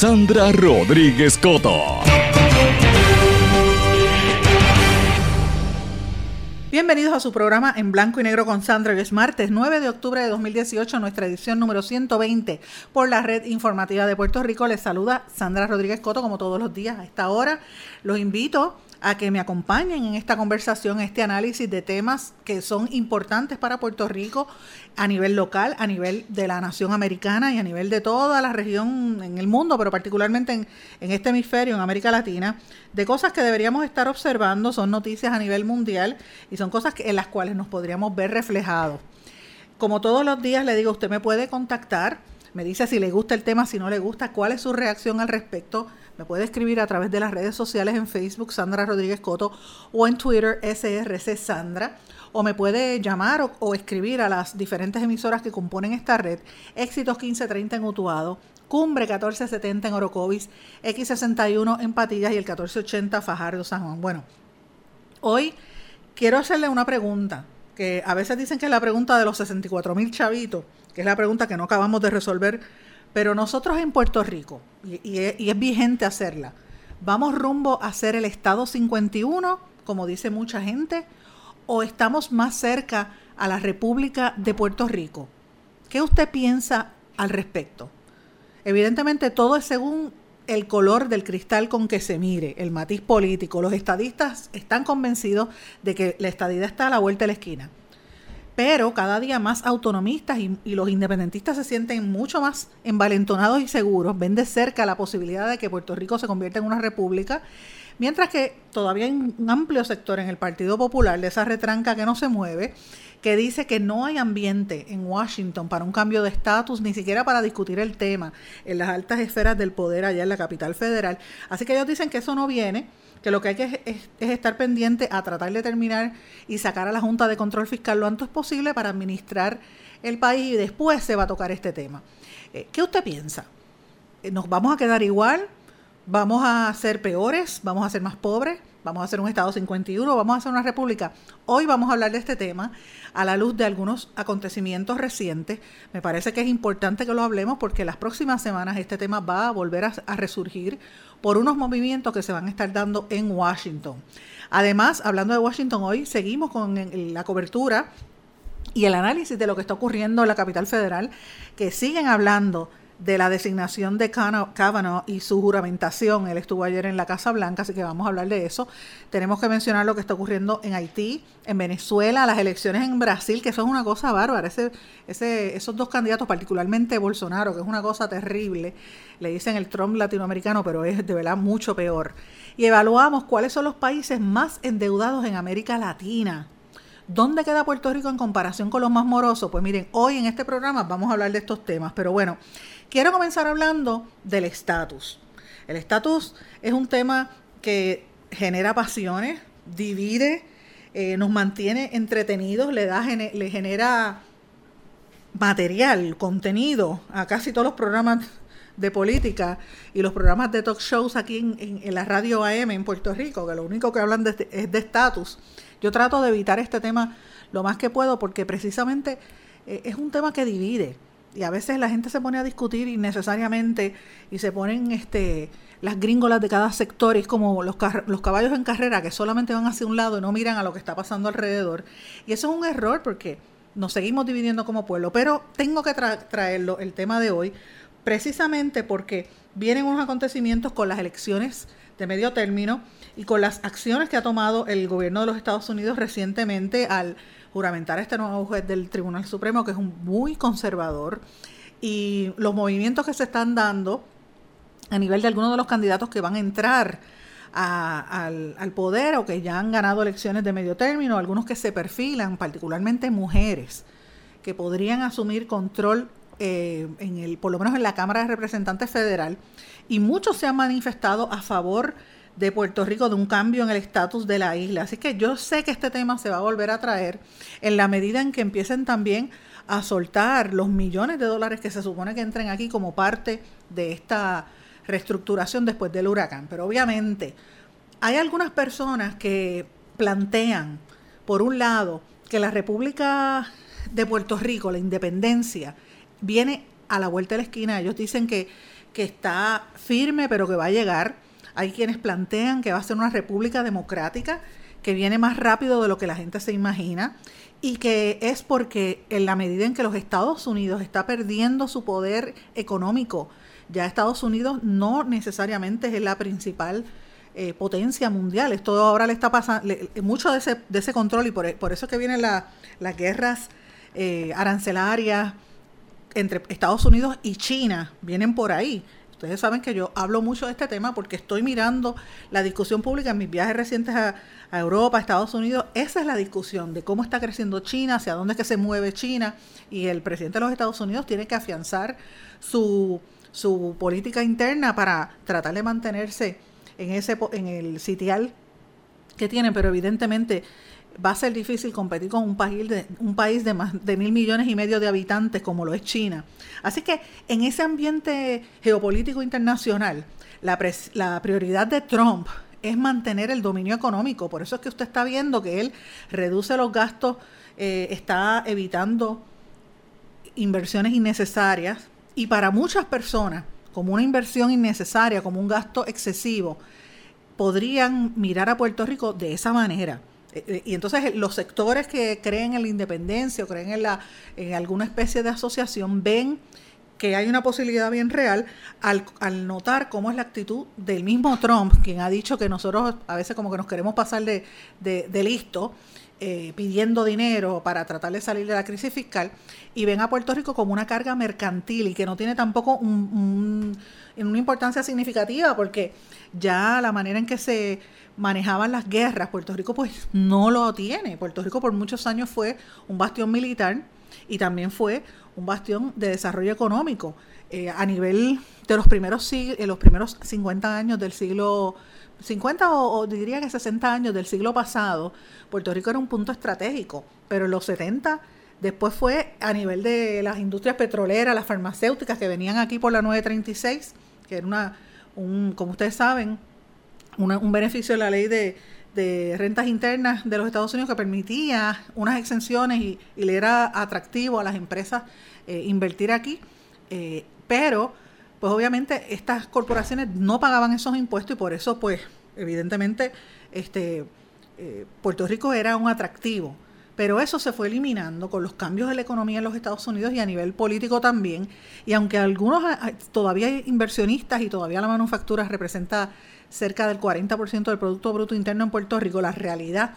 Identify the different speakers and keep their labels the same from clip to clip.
Speaker 1: Sandra Rodríguez Coto.
Speaker 2: Bienvenidos a su programa en blanco y negro con Sandra. Hoy es martes 9 de octubre de 2018, nuestra edición número 120 por la red informativa de Puerto Rico. Les saluda Sandra Rodríguez Coto como todos los días a esta hora. Los invito a que me acompañen en esta conversación, este análisis de temas que son importantes para Puerto Rico a nivel local, a nivel de la nación americana y a nivel de toda la región en el mundo, pero particularmente en, este hemisferio, en América Latina, de cosas que deberíamos estar observando, son noticias a nivel mundial y son cosas en las cuales nos podríamos ver reflejados. Como todos los días le digo, usted me puede contactar, me dice si le gusta el tema, si no le gusta, cuál es su reacción al respecto me puede escribir a través de las redes sociales en Facebook Sandra Rodríguez Coto o en Twitter SRC Sandra o me puede llamar o, escribir a las diferentes emisoras que componen esta red, Éxitos 1530 en Utuado, Cumbre 1470 en Orocovis, X61 en Patillas y el 1480 Fajardo San Juan. Bueno, hoy quiero hacerle una pregunta, que a veces dicen que es la pregunta de los 64 mil chavitos, que es la pregunta que no acabamos de resolver pero nosotros en Puerto Rico, y, es, vigente hacerla, ¿vamos rumbo a ser el Estado 51, como dice mucha gente, o estamos más cerca a la República de Puerto Rico? ¿Qué usted piensa al respecto? Evidentemente todo es según el color del cristal con que se mire, el matiz político. Los estadistas están convencidos de que la estadidad está a la vuelta de la esquina pero cada día más autonomistas y, los independentistas se sienten mucho más envalentonados y seguros, ven de cerca la posibilidad de que Puerto Rico se convierta en una república, mientras que todavía hay un amplio sector en el Partido Popular de esa retranca que no se mueve, que dice que no hay ambiente en Washington para un cambio de estatus, ni siquiera para discutir el tema en las altas esferas del poder allá en la capital federal. Así que ellos dicen que eso no viene que lo que hay que es, estar pendiente a tratar de terminar y sacar a la Junta de Control Fiscal lo antes posible para administrar el país y después se va a tocar este tema. Eh, ¿Qué usted piensa? Eh, ¿Nos vamos a quedar igual? ¿Vamos a ser peores? ¿Vamos a ser más pobres? ¿Vamos a ser un Estado 51? ¿Vamos a ser una república? Hoy vamos a hablar de este tema a la luz de algunos acontecimientos recientes. Me parece que es importante que lo hablemos porque las próximas semanas este tema va a volver a resurgir por unos movimientos que se van a estar dando en Washington. Además, hablando de Washington hoy, seguimos con la cobertura y el análisis de lo que está ocurriendo en la capital federal, que siguen hablando de la designación de Kavanaugh y su juramentación. Él estuvo ayer en la Casa Blanca, así que vamos a hablar de eso. Tenemos que mencionar lo que está ocurriendo en Haití, en Venezuela, las elecciones en Brasil, que son una cosa bárbara. Ese, ese, esos dos candidatos, particularmente Bolsonaro, que es una cosa terrible, le dicen el Trump latinoamericano, pero es de verdad mucho peor. Y evaluamos cuáles son los países más endeudados en América Latina. ¿Dónde queda Puerto Rico en comparación con los más morosos? Pues miren, hoy en este programa vamos a hablar de estos temas, pero bueno, quiero comenzar hablando del estatus. El estatus es un tema que genera pasiones, divide, eh, nos mantiene entretenidos, le, da, le genera material, contenido a casi todos los programas de política y los programas de talk shows aquí en, la radio AM en Puerto Rico, que lo único que hablan de, es de estatus. Yo trato de evitar este tema lo más que puedo porque precisamente eh, es un tema que divide. Y a veces la gente se pone a discutir innecesariamente y se ponen este las gringolas de cada sector y es como los, los caballos en carrera que solamente van hacia un lado y no miran a lo que está pasando alrededor. Y eso es un error porque nos seguimos dividiendo como pueblo. Pero tengo que traerlo, el tema de hoy, precisamente porque vienen unos acontecimientos con las elecciones de medio término y con las acciones que ha tomado el gobierno de los Estados Unidos recientemente al juramentar a este nuevo juez del Tribunal Supremo, que es un muy conservador, y los movimientos que se están dando a nivel de algunos de los candidatos que van a entrar al, al, poder o que ya han ganado elecciones de medio término, algunos que se perfilan, particularmente mujeres, que podrían asumir control eh, en el, por lo menos en la Cámara de Representantes Federal, y muchos se han manifestado a favor de Puerto Rico de un cambio en el estatus de la isla. Así que yo sé que este tema se va a volver a traer en la medida en que empiecen también a soltar los millones de dólares que se supone que entren aquí como parte de esta reestructuración después del huracán. Pero obviamente hay algunas personas que plantean, por un lado, que la República de Puerto Rico, la independencia, viene a la vuelta de la esquina. Ellos dicen que, que está firme, pero que va a llegar. Hay quienes plantean que va a ser una república democrática, que viene más rápido de lo que la gente se imagina y que es porque en la medida en que los Estados Unidos está perdiendo su poder económico, ya Estados Unidos no necesariamente es la principal eh, potencia mundial. Esto ahora le está pasando mucho de ese, de ese control y por, eso es que vienen las guerras eh, arancelarias entre Estados Unidos y China, vienen por ahí. Ustedes saben que yo hablo mucho de este tema porque estoy mirando la discusión pública en mis viajes recientes a, a, Europa, a Estados Unidos. Esa es la discusión de cómo está creciendo China, hacia dónde es que se mueve China. Y el presidente de los Estados Unidos tiene que afianzar su su política interna para tratar de mantenerse en, ese, en el sitial que tienen, pero evidentemente va a ser difícil competir con un país de, un país de más de mil millones y medio de habitantes como lo es China. Así que en ese ambiente geopolítico internacional, la, la prioridad de Trump es mantener el dominio económico. Por eso es que usted está viendo que él reduce los gastos, eh, está evitando inversiones innecesarias, y para muchas personas, como una inversión innecesaria, como un gasto excesivo, podrían mirar a Puerto Rico de esa manera. Eh, eh, y entonces eh, los sectores que creen en la independencia o creen en, la, en alguna especie de asociación ven que hay una posibilidad bien real al, al, notar cómo es la actitud del mismo Trump, quien ha dicho que nosotros a veces como que nos queremos pasar de, de listo eh, pidiendo dinero para tratar de salir de la crisis fiscal y ven a Puerto Rico como una carga mercantil y que no tiene tampoco una importancia significativa porque ya la manera en que se manejaban las guerras, Puerto Rico pues no lo tiene. Puerto Rico por muchos años fue un bastión militar y también fue un bastión de desarrollo económico. Eh, a nivel de los primeros, en los primeros 50 años del siglo 50 o, diría que 60 años del siglo pasado, Puerto Rico era un punto estratégico, pero en los 70 después fue a nivel de las industrias petroleras, las farmacéuticas que venían aquí por la 936, que era una, un, como ustedes saben, un beneficio de la ley de, rentas internas de los Estados Unidos que permitía unas exenciones y, le era atractivo a las empresas eh, invertir aquí, eh, pero pues obviamente estas corporaciones no pagaban esos impuestos y por eso, pues, evidentemente, este, eh, Puerto Rico era un atractivo. Pero eso se fue eliminando con los cambios de la economía en los Estados Unidos y a nivel político también. Y aunque algunos todavía hay inversionistas y todavía la manufactura representa cerca del 40% del Producto Bruto Interno en Puerto Rico, la realidad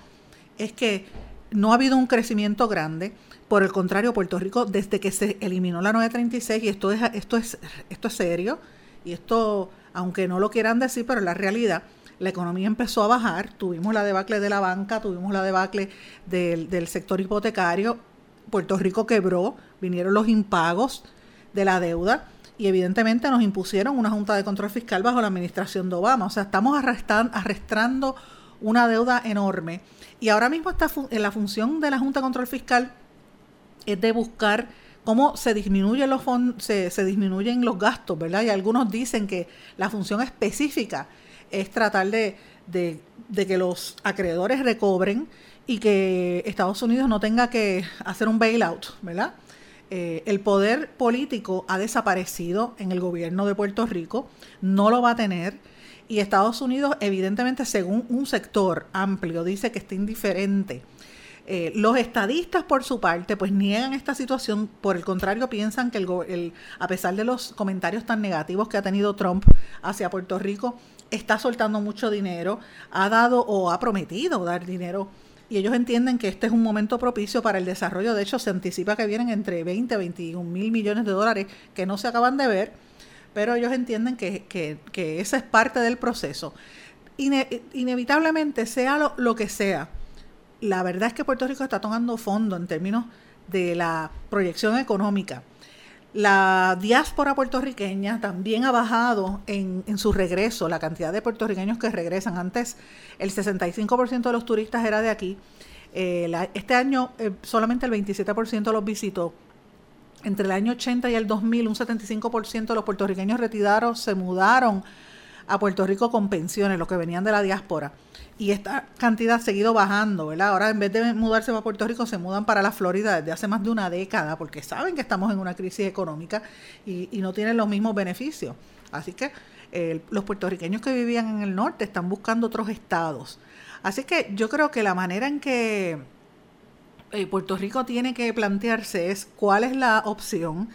Speaker 2: es que no ha habido un crecimiento grande. Por el contrario, Puerto Rico, desde que se eliminó la 936, y esto es, esto es, esto es serio, y esto, aunque no lo quieran decir, pero la realidad, la economía empezó a bajar, tuvimos la debacle de la banca, tuvimos la debacle del, del sector hipotecario, Puerto Rico quebró, vinieron los impagos de la deuda y evidentemente nos impusieron una Junta de Control Fiscal bajo la administración de Obama. O sea, estamos arrastrando, una deuda enorme. Y ahora mismo está en la función de la Junta de Control Fiscal es de buscar cómo se disminuyen los se, se, disminuyen los gastos, ¿verdad? Y algunos dicen que la función específica es tratar de, que los acreedores recobren y que Estados Unidos no tenga que hacer un bailout, ¿verdad? Eh, el poder político ha desaparecido en el gobierno de Puerto Rico, no lo va a tener. Y Estados Unidos, evidentemente, según un sector amplio, dice que está indiferente. Eh, los estadistas, por su parte, pues niegan esta situación. Por el contrario, piensan que el, a pesar de los comentarios tan negativos que ha tenido Trump hacia Puerto Rico, está soltando mucho dinero, ha dado o ha prometido dar dinero y ellos entienden que este es un momento propicio para el desarrollo. De hecho, se anticipa que vienen entre 20 y 21 mil millones de dólares que no se acaban de ver, pero ellos entienden que, que, esa es parte del proceso. inevitablemente, sea lo, que sea, la verdad es que Puerto Rico está tomando fondo en términos de la proyección económica. La diáspora puertorriqueña también ha bajado en, en, su regreso, la cantidad de puertorriqueños que regresan. Antes el 65% de los turistas era de aquí. Eh, este año eh, solamente el 27% los visitó. Entre el año 80 y el 2000, un 75% de los puertorriqueños retirados se mudaron a Puerto Rico con pensiones, los que venían de la diáspora y esta cantidad ha seguido bajando, ¿verdad? Ahora en vez de mudarse para Puerto Rico, se mudan para la Florida desde hace más de una década, porque saben que estamos en una crisis económica y, no tienen los mismos beneficios. Así que los puertorriqueños que vivían en el norte están buscando otros estados. Así que yo creo que la manera en que eh, Puerto Rico tiene que plantearse es cuál es la opción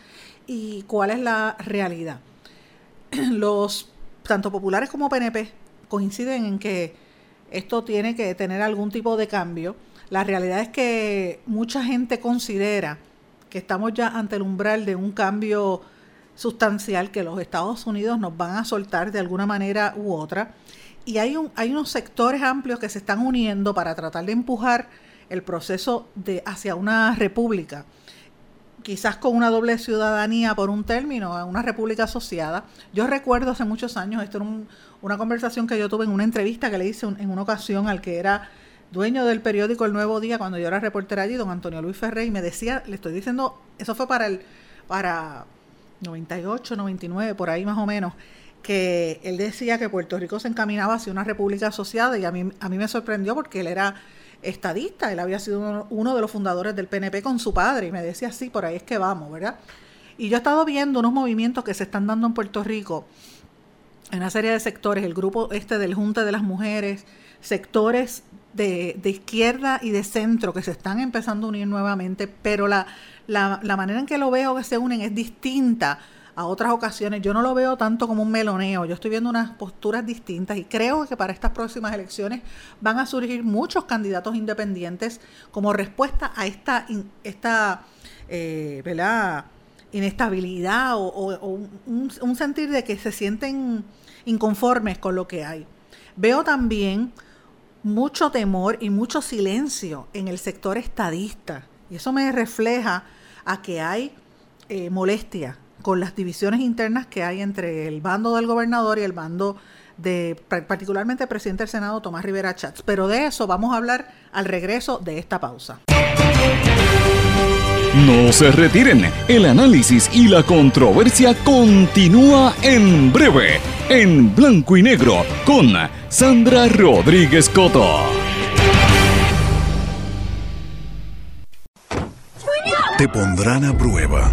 Speaker 2: y cuál es la realidad. Los tanto populares como PNP coinciden en que esto tiene que tener algún tipo de cambio. La realidad es que mucha gente considera que estamos ya ante el umbral de un cambio sustancial que los Estados Unidos nos van a soltar de alguna manera u otra. Y hay, un, hay unos sectores amplios que se están uniendo para tratar de empujar el proceso de, hacia una república, quizás con una doble ciudadanía por un término, una república asociada. Yo recuerdo hace muchos años, esto era un, una conversación que yo tuve en una entrevista que le hice en una ocasión al que era dueño del periódico El Nuevo Día cuando yo era reportera allí, don Antonio Luis Ferré, y me decía, le estoy diciendo, eso fue para el para 98, 99, por ahí más o menos, que él decía que Puerto Rico se encaminaba hacia una república asociada y a mí, a mí me sorprendió porque él era estadista, él había sido uno, de los fundadores del PNP con su padre y me decía, sí, por ahí es que vamos, ¿verdad? Y yo he estado viendo unos movimientos que se están dando en Puerto Rico en una serie de sectores, el grupo este del Junta de las Mujeres, sectores de, izquierda y de centro que se están empezando a unir nuevamente, pero la, la, la, manera en que lo veo que se unen es distinta a otras ocasiones. Yo no lo veo tanto como un meloneo, yo estoy viendo unas posturas distintas y creo que para estas próximas elecciones van a surgir muchos candidatos independientes como respuesta a esta, esta eh, inestabilidad o, un, sentir de que se sienten inconformes con lo que hay. Veo también mucho temor y mucho silencio en el sector estadista. Y eso me refleja a que hay eh, molestia con las divisiones internas que hay entre el bando del gobernador y el bando de particularmente el presidente del Senado, Tomás Rivera Chats. Pero de eso vamos a hablar al regreso de esta pausa.
Speaker 1: No se retiren, el análisis y la controversia continúa en breve, en blanco y negro, con Sandra Rodríguez Coto.
Speaker 3: Te pondrán a prueba,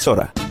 Speaker 4: emisora.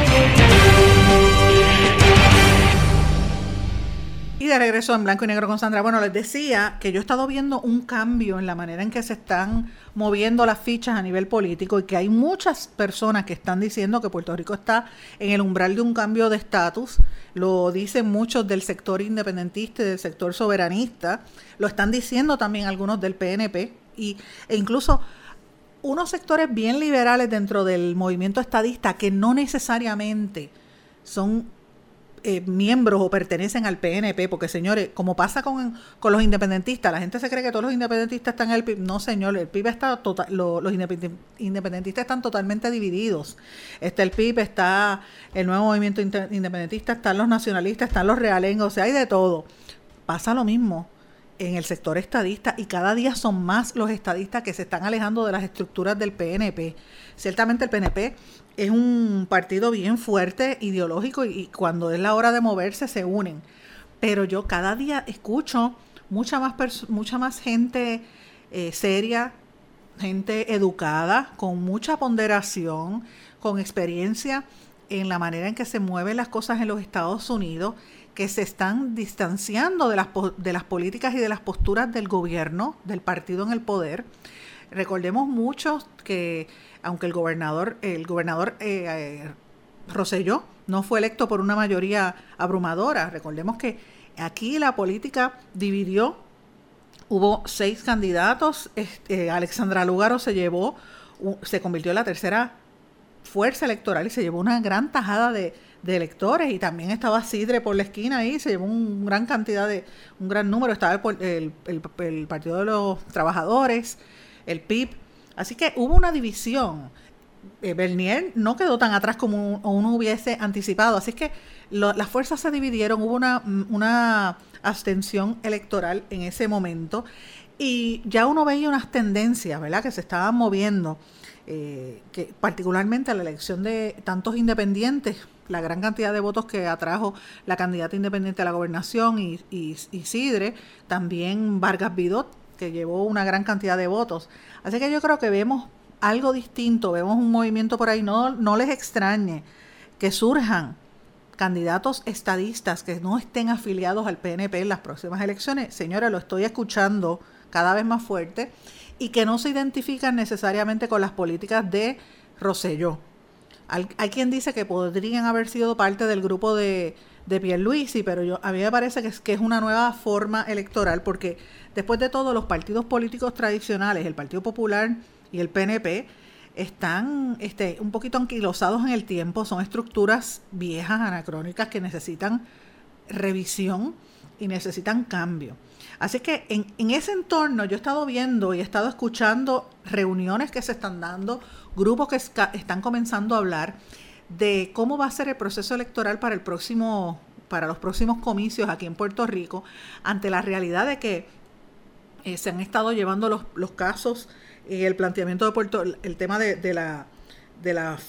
Speaker 2: De regreso en blanco y negro con Sandra. Bueno, les decía que yo he estado viendo un cambio en la manera en que se están moviendo las fichas a nivel político y que hay muchas personas que están diciendo que Puerto Rico está en el umbral de un cambio de estatus. Lo dicen muchos del sector independentista y del sector soberanista. Lo están diciendo también algunos del PNP y, e incluso unos sectores bien liberales dentro del movimiento estadista que no necesariamente son eh, miembros o pertenecen al PNP, porque señores, como pasa con, con, los independentistas, la gente se cree que todos los independentistas están en el PIB. No, señor, el PIB está total, lo, los independentistas están totalmente divididos. Está el PIB, está el nuevo movimiento independentista, están los nacionalistas, están los realengos, o sea, hay de todo. Pasa lo mismo en el sector estadista y cada día son más los estadistas que se están alejando de las estructuras del PNP. Ciertamente el PNP es un partido bien fuerte, ideológico, y, cuando es la hora de moverse se unen. Pero yo cada día escucho mucha más, mucha más gente eh, seria, gente educada, con mucha ponderación, con experiencia en la manera en que se mueven las cosas en los Estados Unidos, que se están distanciando de las, de las políticas y de las posturas del gobierno, del partido en el poder. Recordemos mucho que aunque el gobernador, el gobernador eh, eh, Roselló no fue electo por una mayoría abrumadora. Recordemos que aquí la política dividió, hubo seis candidatos, este, Alexandra Lugaro se llevó, se convirtió en la tercera fuerza electoral y se llevó una gran tajada de, electores y también estaba Sidre por la esquina ahí, se llevó un gran cantidad de, un gran número, estaba el, el Partido de los Trabajadores, el PIB, Así que hubo una división. Eh, Bernier no quedó tan atrás como uno hubiese anticipado. Así que las fuerzas se dividieron, hubo una, una abstención electoral en ese momento y ya uno veía unas tendencias, ¿verdad?, que se estaban moviendo, eh, que particularmente la elección de tantos independientes, la gran cantidad de votos que atrajo la candidata independiente a la gobernación y, y, y Sidre, también Vargas Vidot, que llevó una gran cantidad de votos. Así que yo creo que vemos algo distinto, vemos un movimiento por ahí, no, no les extrañe que surjan candidatos estadistas que no estén afiliados al PNP en las próximas elecciones. Señora, lo estoy escuchando cada vez más fuerte y que no se identifican necesariamente con las políticas de Roselló. Hay quien dice que podrían haber sido parte del grupo de, de Pierluisi, pero yo, a mí me parece que es, que es una nueva forma electoral porque después de todo los partidos políticos tradicionales, el Partido Popular y el PNP, están este, un poquito anquilosados en el tiempo, son estructuras viejas, anacrónicas, que necesitan revisión y necesitan cambio. Así que en, en, ese entorno yo he estado viendo y he estado escuchando reuniones que se están dando, grupos que están comenzando a hablar de cómo va a ser el proceso electoral para el próximo para los próximos comicios aquí en Puerto Rico, ante la realidad de que eh, se han estado llevando los, los casos y el planteamiento de Puerto, el tema de, de la de la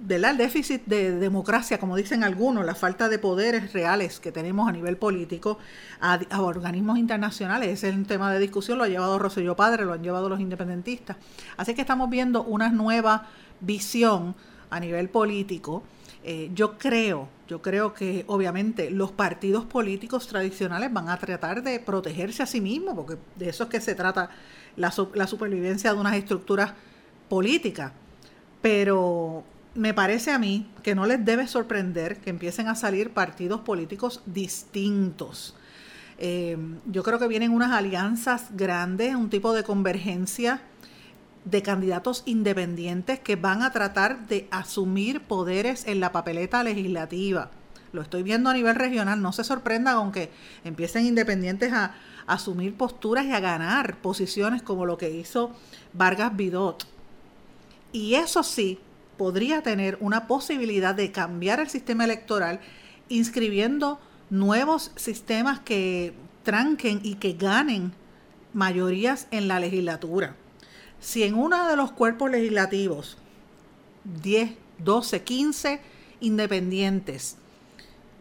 Speaker 2: del déficit de democracia, como dicen algunos, la falta de poderes reales que tenemos a nivel político a, organismos internacionales. Ese es un tema de discusión, lo ha llevado Rosselló Padre, lo han llevado los independentistas. Así que estamos viendo una nueva visión a nivel político. Eh, yo creo, yo creo que obviamente los partidos políticos tradicionales van a tratar de protegerse a sí mismos, porque de eso es que se trata la, la supervivencia de unas estructuras políticas. Pero me parece a mí que no les debe sorprender que empiecen a salir partidos políticos distintos. Eh, yo creo que vienen unas alianzas grandes, un tipo de convergencia de candidatos independientes que van a tratar de asumir poderes en la papeleta legislativa. Lo estoy viendo a nivel regional, no se sorprenda aunque empiecen independientes a, a asumir posturas y a ganar posiciones como lo que hizo Vargas Vidot. Y eso sí, podría tener una posibilidad de cambiar el sistema electoral inscribiendo nuevos sistemas que tranquen y que ganen mayorías en la legislatura. Si en uno de los cuerpos legislativos 10, 12, 15 independientes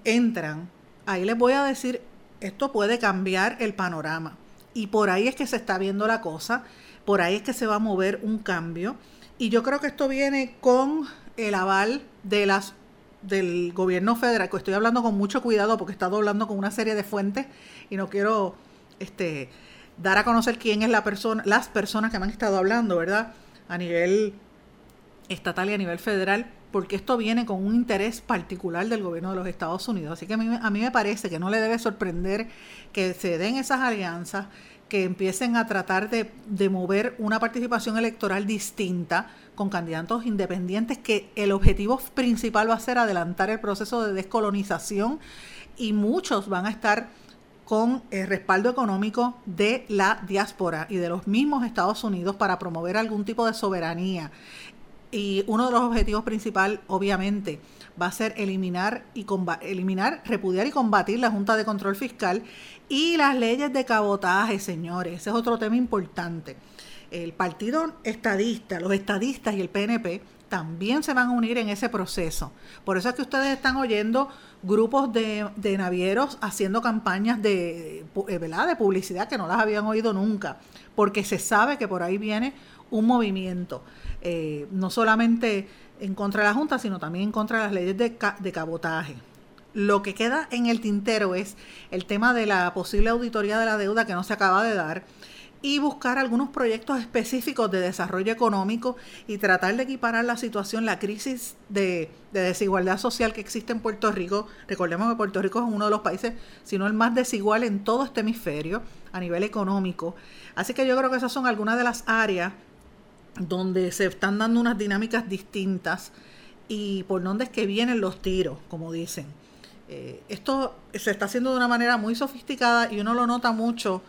Speaker 2: entran, ahí les voy a decir, esto puede cambiar el panorama. Y por ahí es que se está viendo la cosa, por ahí es que se va a mover un cambio. Y yo creo que esto viene con el aval del gobierno federal, que estoy hablando con mucho cuidado porque he estado hablando con una serie de fuentes y no quiero este dar a conocer quién es la persona, las personas que me han estado hablando, ¿verdad? A nivel estatal y a nivel federal, porque esto viene con un interés particular del gobierno de los Estados Unidos. Así que a mí, a mí me parece que no le debe sorprender que se den esas alianzas, que empiecen a tratar de, mover una participación electoral distinta con candidatos independientes, que el objetivo principal va a ser adelantar el proceso de descolonización y muchos van a estar con el respaldo económico de la diáspora y de los mismos Estados Unidos para promover algún tipo de soberanía. Y uno de los objetivos principales, obviamente, va a ser eliminar y eliminar, repudiar y combatir la Junta de Control Fiscal y las leyes de cabotaje, señores. Ese es otro tema importante. El Partido Estadista, los estadistas y el PNP también se van a unir en ese proceso. Por eso es que ustedes están oyendo grupos de, navieros haciendo campañas de, eh, de publicidad que no las habían oído nunca, porque se sabe que por ahí viene un movimiento, eh, no solamente en contra de la Junta, sino también en contra de las leyes de, de cabotaje. Lo que queda en el tintero es el tema de la posible auditoría de la deuda que no se acaba de dar y buscar algunos proyectos específicos de desarrollo económico y tratar de equiparar la situación, la crisis de, desigualdad social que existe en Puerto Rico. Recordemos que Puerto Rico es uno de los países, si no el más desigual en todo este hemisferio a nivel económico. Así que yo creo que esas son algunas de las áreas donde se están dando unas dinámicas distintas y por dónde es que vienen los tiros, como dicen. Eh, esto se está haciendo de una manera muy sofisticada y uno lo nota mucho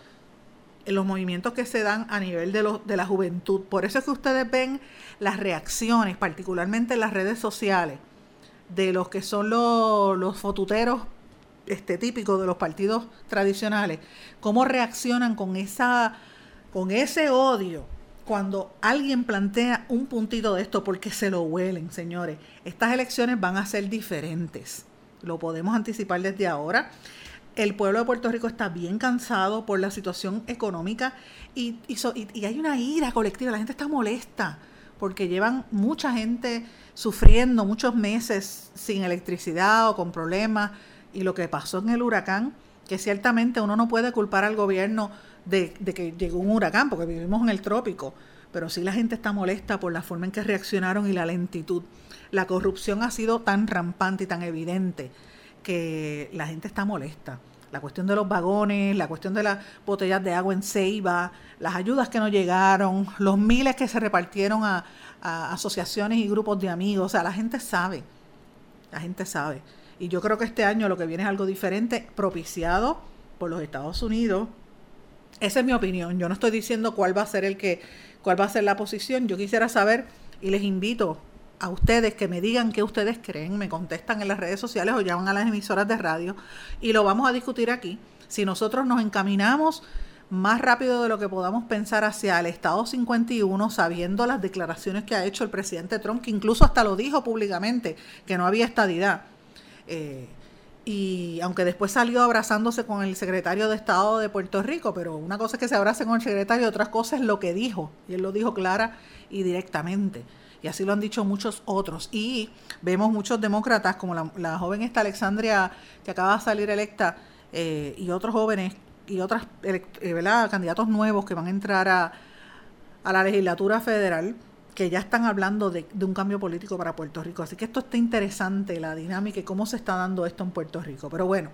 Speaker 2: los movimientos que se dan a nivel de, de la juventud. Por eso es que ustedes ven las reacciones, particularmente en las redes sociales, de los que son los, los fotuteros este, típicos de los partidos tradicionales, cómo reaccionan con, esa, con ese odio cuando alguien plantea un puntito de esto, porque se lo huelen, señores. Estas elecciones van a ser diferentes. Lo podemos anticipar desde ahora. El pueblo de Puerto Rico está bien cansado por la situación económica y, hay una ira colectiva. La gente está molesta porque llevan mucha gente sufriendo muchos meses sin electricidad o con problemas. Y lo que pasó en el huracán, que ciertamente uno no puede culpar al gobierno de, que llegó un huracán, porque vivimos en el trópico, pero sí la gente está molesta por la forma en que reaccionaron y la lentitud. La corrupción ha sido tan rampante y tan evidente que la gente está molesta. La cuestión de los vagones, la cuestión de las botellas de agua en Ceiba, las ayudas que no llegaron, los miles que se repartieron a, asociaciones y grupos de amigos. O sea, la gente sabe, la gente sabe. Y yo creo que este año lo que viene es algo diferente, propiciado por los Estados Unidos, esa es mi opinión. Yo no estoy diciendo cuál va a ser el que, cuál va a ser la posición. Yo quisiera saber y les invito a ustedes que me digan qué ustedes creen, me contestan en las redes sociales o llaman a las emisoras de radio y lo vamos a discutir aquí. Si nosotros nos encaminamos más rápido de lo que podamos pensar hacia el Estado 51, sabiendo las declaraciones que ha hecho el presidente Trump, que incluso hasta lo dijo públicamente, que no había estadidad. Eh, y aunque después salió abrazándose con el secretario de Estado de Puerto Rico, pero una cosa es que se abrace con el secretario, otra cosa es lo que dijo, y él lo dijo clara y directamente. Y así lo han dicho muchos otros. Y vemos muchos demócratas, como la, joven esta Alexandria, que acaba de salir electa, eh, y otros jóvenes y otros eh, candidatos nuevos que van a entrar a, a la legislatura federal, que ya están hablando de, un cambio político para Puerto Rico. Así que esto está interesante, la dinámica y cómo se está dando esto en Puerto Rico. Pero bueno,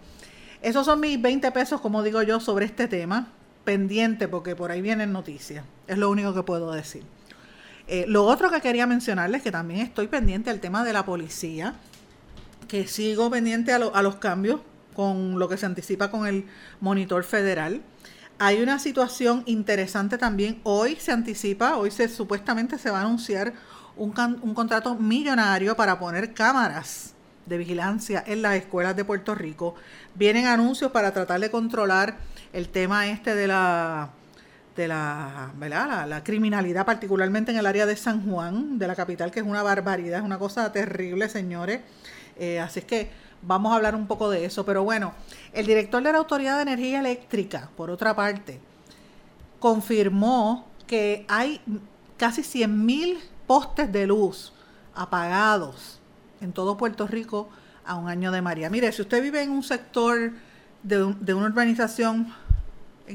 Speaker 2: esos son mis 20 pesos, como digo yo, sobre este tema. Pendiente, porque por ahí vienen noticias. Es lo único que puedo decir. Eh, lo otro que quería mencionarles, que también estoy pendiente al tema de la policía, que sigo pendiente a, los cambios con lo que se anticipa con el monitor federal. Hay una situación interesante también. Hoy se anticipa, hoy se supuestamente se va a anunciar un, un contrato millonario para poner cámaras de vigilancia en las escuelas de Puerto Rico. Vienen anuncios para tratar de controlar el tema este de la de la, ¿verdad? La, criminalidad, particularmente en el área de San Juan, de la capital, que es una barbaridad, es una cosa terrible, señores. Eh, así es que vamos a hablar un poco de eso. Pero bueno, el director de la Autoridad de Energía Eléctrica, por otra parte, confirmó que hay casi 100.000 postes de luz apagados en todo Puerto Rico a un año de María. Mire, si usted vive en un sector de, de una urbanización,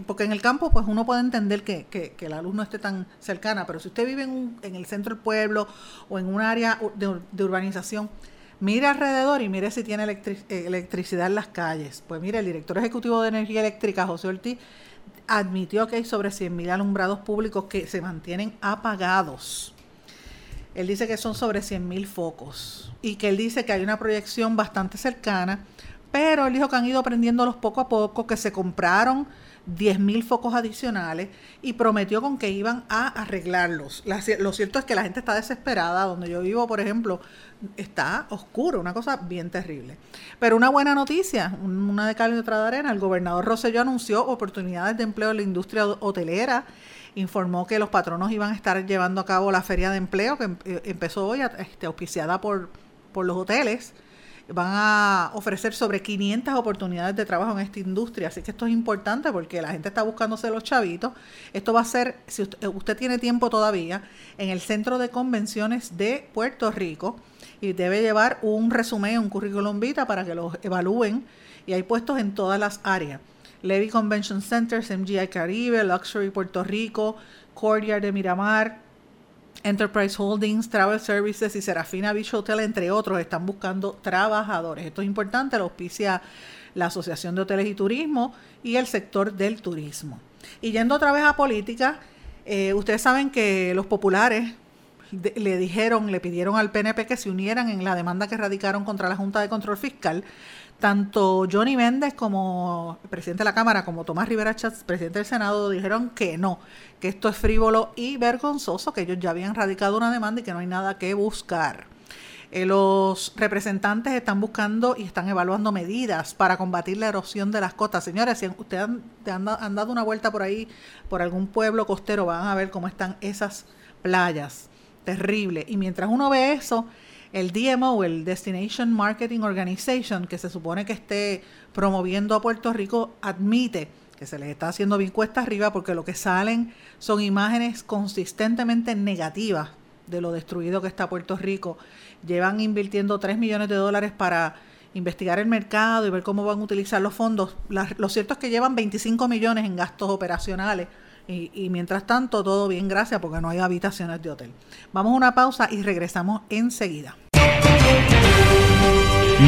Speaker 2: porque en el campo pues uno puede entender que, que, la luz no esté tan cercana, pero si usted vive en, el centro del pueblo o en un área de, urbanización, mire alrededor y mire si tiene electricidad en las calles. Pues mire, el director ejecutivo de Energía Eléctrica, José Ortiz, admitió que hay sobre 100.000 alumbrados públicos que se mantienen apagados. Él dice que son sobre 100.000 focos y que él dice que hay una proyección bastante cercana, pero él dijo que han ido prendiéndolos poco a poco, que se compraron 10.000 focos adicionales y prometió con que iban a arreglarlos. lo cierto es que la gente está desesperada. Donde yo vivo, por ejemplo, está oscuro, una cosa bien terrible. Pero una buena noticia, una de cal y otra de arena, el gobernador Rosselló anunció oportunidades de empleo en la industria hotelera, informó que los patronos iban a estar llevando a cabo la feria de empleo que em, eh, empezó hoy, este, auspiciada por, por los hoteles van a ofrecer sobre 500 oportunidades de trabajo en esta industria. Así que esto es importante porque la gente está buscándose los chavitos. Esto va a ser, si usted, tiene tiempo todavía, en el Centro de Convenciones de Puerto Rico y debe llevar un resumen, un currículum vita para que lo evalúen. Y hay puestos en todas las áreas. Levy Convention Centers, MGI Caribe, Luxury Puerto Rico, Courtyard de Miramar, Enterprise Holdings, Travel Services y Serafina Beach Hotel, entre otros, están buscando trabajadores. Esto es importante, lo auspicia la Asociación de Hoteles y Turismo y el sector del turismo. Y yendo otra vez a política, eh, ustedes saben que los populares le dijeron, le pidieron al PNP que se unieran en la demanda que radicaron contra la Junta de Control Fiscal tanto Johnny Méndez como el presidente de la Cámara, como Tomás Rivera Chats, presidente del Senado, dijeron que no, que esto es frívolo y vergonzoso, que ellos ya habían radicado una demanda y que no hay nada que buscar. Eh, los representantes están buscando y están evaluando medidas para combatir la erosión de las costas. Señores, si ustedes han, han dado una vuelta por ahí, por algún pueblo costero, van a ver cómo están esas playas. Terrible. Y mientras uno ve eso, el DMO, el Destination Marketing Organization, que se supone que esté promoviendo a Puerto Rico, admite que se les está haciendo bien cuesta arriba porque lo que salen son imágenes consistentemente negativas de lo destruido que está Puerto Rico. Llevan invirtiendo 3 millones de dólares para investigar el mercado y ver cómo van a utilizar los fondos. lo cierto es que llevan 25 millones en gastos operacionales y, y, mientras tanto todo bien, gracias, porque no hay habitaciones de hotel. Vamos a una pausa y regresamos enseguida.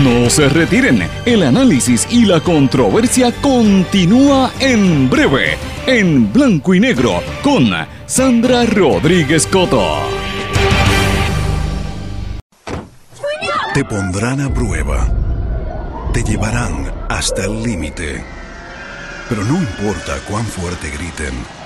Speaker 1: No se retiren, el análisis y la controversia continúa en breve, en blanco y negro, con Sandra Rodríguez Coto.
Speaker 3: Te pondrán a prueba, te llevarán hasta el límite, pero no importa cuán fuerte griten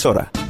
Speaker 4: emisora.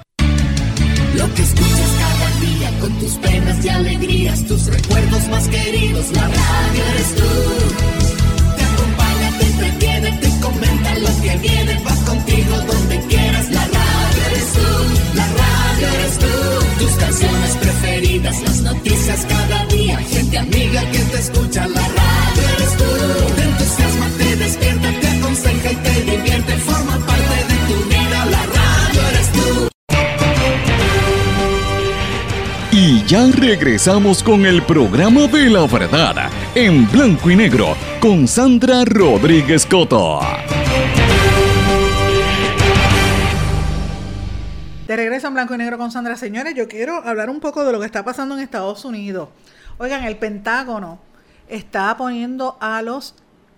Speaker 5: Que escuchas cada día con tus penas y alegrías, tus recuerdos más queridos, la radio eres tú. Te acompaña, te entretiene, te comenta lo que viene, va contigo donde quieras, la radio eres tú, la radio eres tú. Tus canciones preferidas, las noticias cada día, gente amiga que te escucha, la radio eres tú. Te entusiasma, te despierta,
Speaker 1: ya regresamos con el programa de la verdad en blanco y negro con Sandra Rodríguez Coto.
Speaker 2: De regreso en blanco y negro con Sandra. Señores, yo quiero hablar un poco de lo que está pasando en Estados Unidos. Oigan, el Pentágono está poniendo a los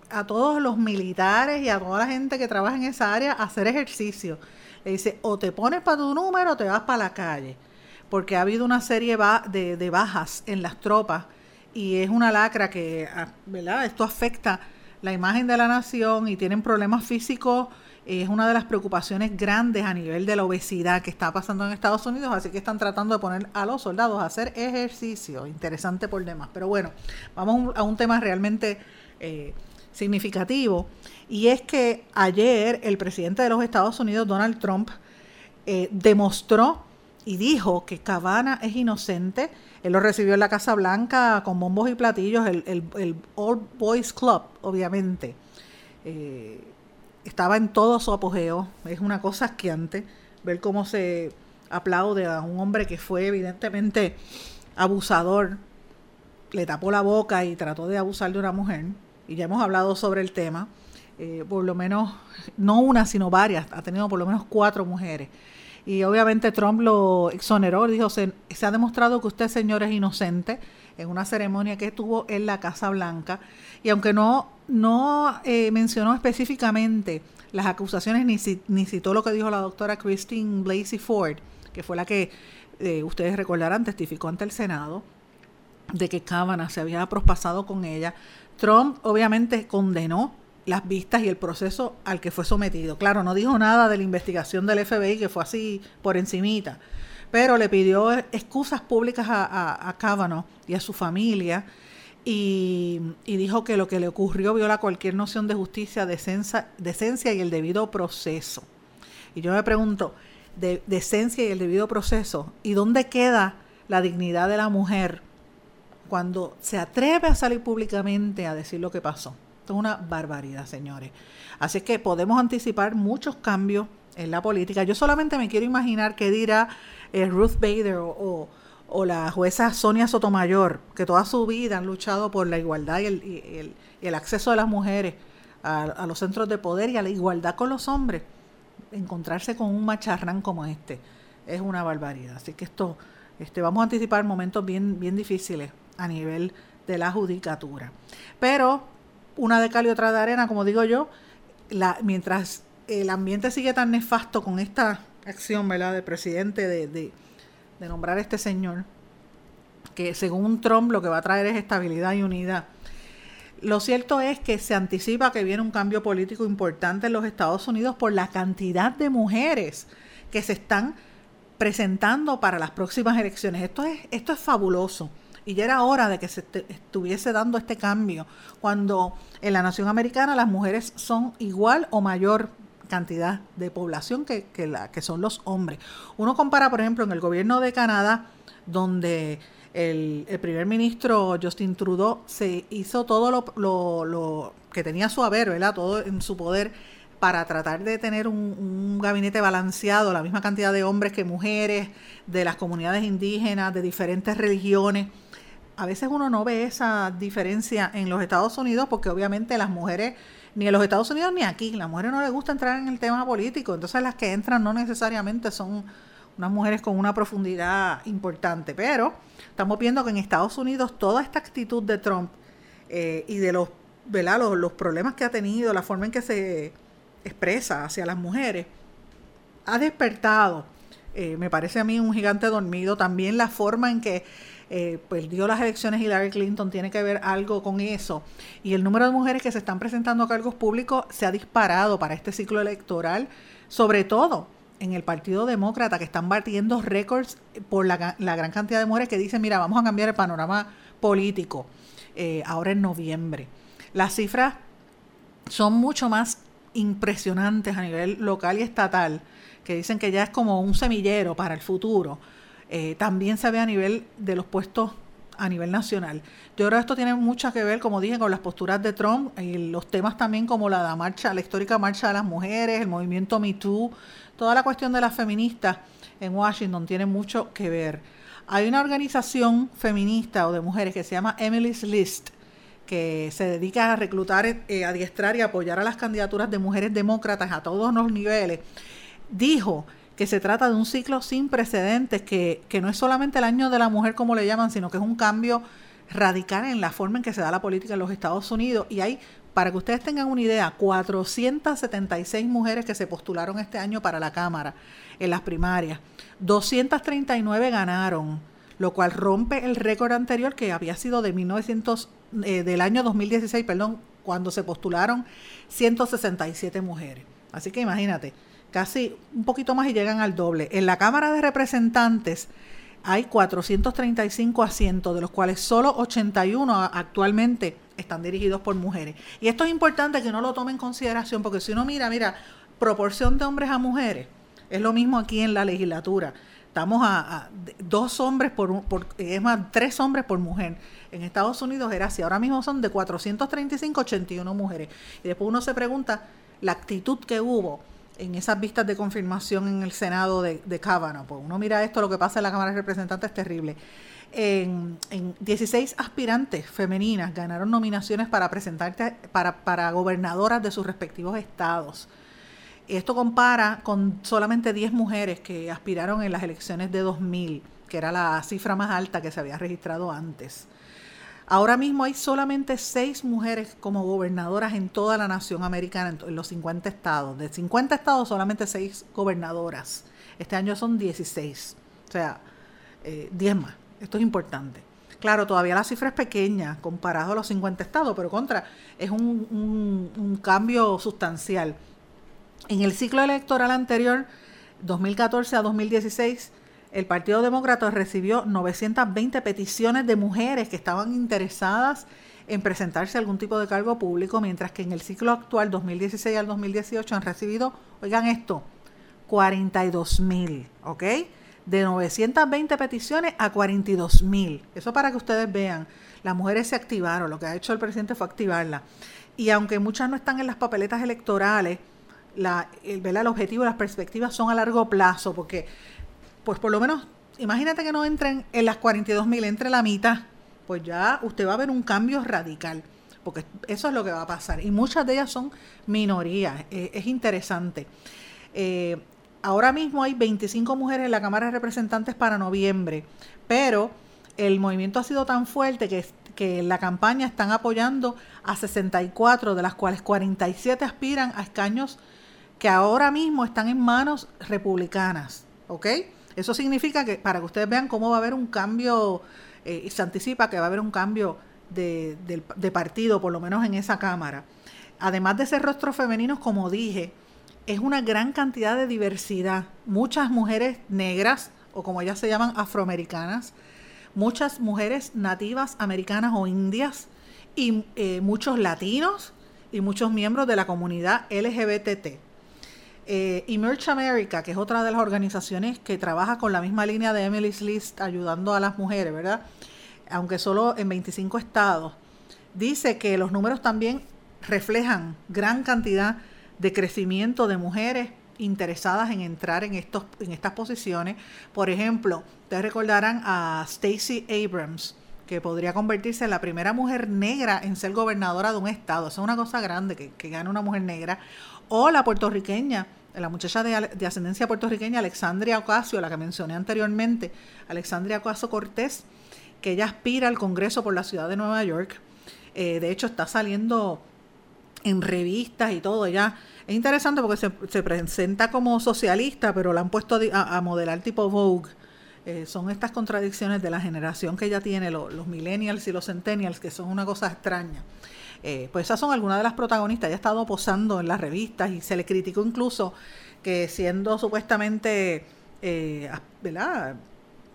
Speaker 2: a todos los militares y a toda la gente que trabaja en esa área a hacer ejercicio. Le dice, o te pones para tu número o te vas para la calle. Porque ha habido una serie de, de bajas en las tropas y es una lacra que, ah, ¿verdad? Esto afecta la imagen de la nación y tienen problemas físicos. Es una de las preocupaciones grandes a nivel de la obesidad que está pasando en Estados Unidos, así que están tratando de poner a los soldados a hacer ejercicio. Interesante por demás. Pero bueno, vamos a un tema realmente eh, significativo. Y es que ayer el presidente de los Estados Unidos, Donald Trump, eh, demostró y dijo que Cabana es inocente. Él lo recibió en la Casa Blanca con bombos y platillos, el, el, el All Boys Club, obviamente. Eh, estaba en todo su apogeo. Es una cosa asqueante ver cómo se aplaude a un hombre que fue evidentemente abusador, le tapó la boca y trató de abusar de una mujer. Y ya hemos hablado sobre el tema. Eh, por lo menos, no una, sino varias. Ha tenido por lo menos cuatro mujeres. Y obviamente Trump lo exoneró, dijo, se, ha demostrado que usted, señor, es inocente en una ceremonia que tuvo en la Casa Blanca. Y aunque no, no eh, mencionó específicamente las acusaciones, ni, ni citó lo que dijo la doctora Christine Blasey Ford, que fue la que eh, ustedes recordarán, testificó ante el Senado, de que Kavanaugh se había prospasado con ella. Trump obviamente condenó las vistas y el proceso al que fue sometido. Claro, no dijo nada de la investigación del FBI, que fue así por encimita, pero le pidió excusas públicas a, a, y a su familia y, dijo que lo que le ocurrió viola cualquier noción de justicia, decencia, decencia y el debido proceso. Y yo me pregunto, de decencia y el debido proceso. ¿Y dónde queda la dignidad de la mujer cuando se atreve a salir públicamente a decir lo que pasó? Esto es una barbaridad, señores. Así es que podemos anticipar muchos cambios en la política. Yo solamente me quiero imaginar qué dirá eh, Ruth Bader o, o, la jueza Sonia Sotomayor, que toda su vida han luchado por la igualdad y el, el, acceso de las mujeres a, a, los centros de poder y a la igualdad con los hombres. Encontrarse con un macharrán como este es una barbaridad. Así que esto, este, vamos a anticipar momentos bien, bien difíciles a nivel de la judicatura. Pero una de cal y otra de arena, como digo yo, la, mientras el ambiente sigue tan nefasto con esta acción, ¿verdad?, del presidente de, de, nombrar a este señor, que según Trump lo que va a traer es estabilidad y unidad. Lo cierto es que se anticipa que viene un cambio político importante en los Estados Unidos por la cantidad de mujeres que se están presentando para las próximas elecciones. Esto es, esto es fabuloso. Y ya era hora de que se estuviese dando este cambio, cuando en la nación americana las mujeres son igual o mayor cantidad de población que, que, la, que son los hombres. Uno compara, por ejemplo, en el gobierno de Canadá, donde el, el primer ministro Justin Trudeau se hizo todo lo, lo, lo, que tenía su haber, ¿verdad? Todo en su poder para tratar de tener un, un, gabinete balanceado, la misma cantidad de hombres que mujeres, de las comunidades indígenas, de diferentes religiones. A veces uno no ve esa diferencia en los Estados Unidos porque obviamente las mujeres ni en los Estados Unidos ni aquí. Las mujeres no les gusta entrar en el tema político, entonces las que entran no necesariamente son unas mujeres con una profundidad importante, pero estamos viendo que en Estados Unidos toda esta actitud de Trump eh, y de los, ¿verdad? Los, los problemas que ha tenido, la forma en que se expresa hacia las mujeres, ha despertado, eh, me parece a mí un gigante dormido, también la forma en que eh, perdió las elecciones Hillary Clinton, tiene que ver algo con eso. Y el número de mujeres que se están presentando a cargos públicos se ha disparado para este ciclo electoral, sobre todo en el Partido Demócrata, que están batiendo récords por la, la gran cantidad de mujeres que dicen, mira, vamos a cambiar el panorama político eh, ahora en noviembre. Las cifras son mucho más impresionantes a nivel local y estatal, que dicen que ya es como un semillero para el futuro eh, también se ve a nivel de los puestos a nivel nacional. Yo creo que esto tiene mucho que ver, como dije, con las posturas de Trump y los temas también como la, la marcha, la histórica marcha de las mujeres, el movimiento Me Too, toda la cuestión de las feministas en Washington tiene mucho que ver. Hay una organización feminista o de mujeres que se llama Emily's List, que se dedica a reclutar, eh, adiestrar y apoyar a las candidaturas de mujeres demócratas a todos los niveles. Dijo que se trata de un ciclo sin precedentes, que, que no es solamente el año de la mujer como le llaman, sino que es un cambio radical en la forma en que se da la política en los Estados Unidos. Y hay, para que ustedes tengan una idea, 476 mujeres que se postularon este año para la Cámara en las primarias. 239 ganaron, lo cual rompe el récord anterior que había sido de 1900, eh, del año 2016, perdón, cuando se postularon 167 mujeres. Así que imagínate, casi un poquito más y llegan al doble. En la Cámara de Representantes hay 435 asientos, de los cuales solo 81 actualmente están dirigidos por mujeres. Y esto es importante que no lo tome en consideración, porque si uno mira, mira, proporción de hombres a mujeres, es lo mismo aquí en la legislatura. Estamos a, a dos hombres por, por, es más, tres hombres por mujer. En Estados Unidos era así. Ahora mismo son de 435, 81 mujeres. Y después uno se pregunta la actitud que hubo en esas vistas de confirmación en el Senado de, de. Pues uno mira esto, lo que pasa en la Cámara de Representantes es terrible. En, en 16 aspirantes femeninas ganaron nominaciones para presentarse para, para gobernadoras de sus respectivos estados. Esto compara con solamente 10 mujeres que aspiraron en las elecciones de 2000, que era la cifra más alta que se había registrado antes. Ahora mismo hay solamente seis mujeres como gobernadoras en toda la nación americana, en los 50 estados. De 50 estados, solamente seis gobernadoras. Este año son 16. O sea, eh, 10 más. Esto es importante. Claro, todavía la cifra es pequeña comparado a los 50 estados, pero contra, es un, cambio sustancial. En el ciclo electoral anterior, 2014 a 2016, el Partido Demócrata recibió 920 peticiones de mujeres que estaban interesadas en presentarse a algún tipo de cargo público, mientras que en el ciclo actual, 2016 al 2018, han recibido, oigan esto, 42 mil, ¿ok? De 920 peticiones a 42 mil. Eso para que ustedes vean. Las mujeres se activaron, lo que ha hecho el presidente fue activarla. Y aunque muchas no están en las papeletas electorales, la, el, el objetivo, las perspectivas son a largo plazo, porque pues por lo menos, imagínate que no entren en las 42 mil, entre la mitad, pues ya usted va a ver un cambio radical, porque eso es lo que va a pasar. Y muchas de ellas son minorías, eh, es interesante. Eh, ahora mismo hay 25 mujeres en la Cámara de Representantes para noviembre, pero el movimiento ha sido tan fuerte que, que en la campaña están apoyando a 64, de las cuales 47 aspiran a escaños que ahora mismo están en manos republicanas, ¿ok? Eso significa que para que ustedes vean cómo va a haber un cambio, eh, se anticipa que va a haber un cambio de, partido, por lo menos en esa Cámara. Además de ser rostros femeninos, como dije, es una gran cantidad de diversidad. Muchas mujeres negras, o como ellas se llaman, afroamericanas, muchas mujeres nativas americanas o indias, y eh, muchos latinos y muchos miembros de la comunidad LGBTT. Eh, Emerge America, que es otra de las organizaciones que trabaja con la misma línea de Emily's List, ayudando a las mujeres, ¿verdad? Aunque solo en 25 estados, dice que los números también reflejan gran cantidad de crecimiento de mujeres interesadas en entrar en, estos, en estas posiciones. Por ejemplo, ustedes recordarán a Stacey Abrams, que podría convertirse en la primera mujer negra en ser gobernadora de un estado. Eso es una cosa grande, que, que gane una mujer negra o la puertorriqueña, la muchacha de, ascendencia puertorriqueña, Alexandria Ocasio, la que mencioné anteriormente, Alexandria Ocasio Cortés, que ella aspira al Congreso por la ciudad de Nueva York. Eh, de hecho, está saliendo en revistas y todo. Ella es interesante porque se, presenta como socialista, pero la han puesto a, modelar tipo Vogue. Eh, son estas contradicciones de la generación que ella tiene, los millennials y los centennials, que son una cosa extraña. Eh, pues esas son algunas de las protagonistas. Ella ha estado posando en las revistas y se le criticó incluso que siendo supuestamente, eh, ¿verdad?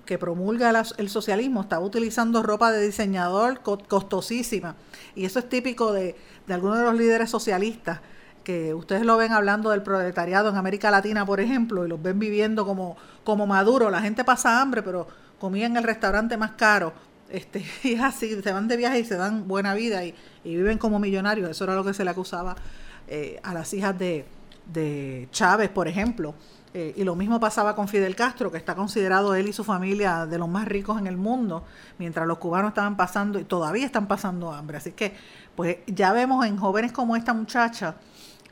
Speaker 2: que promulga el socialismo, estaba utilizando ropa de diseñador costosísima. Y eso es típico de, de algunos de los líderes socialistas, que ustedes lo ven hablando del proletariado en América Latina, por ejemplo, y los ven viviendo como, como maduro. La gente pasa hambre, pero comía en el restaurante más caro este, y así, se van de viaje y se dan buena vida y, viven como millonarios. Eso era lo que se le acusaba eh, a las hijas de, de Chávez, por ejemplo. Eh, y lo mismo pasaba con Fidel Castro, que está considerado él y su familia de los más ricos en el mundo, mientras los cubanos estaban pasando y todavía están pasando hambre. Así que, pues ya vemos en jóvenes como esta muchacha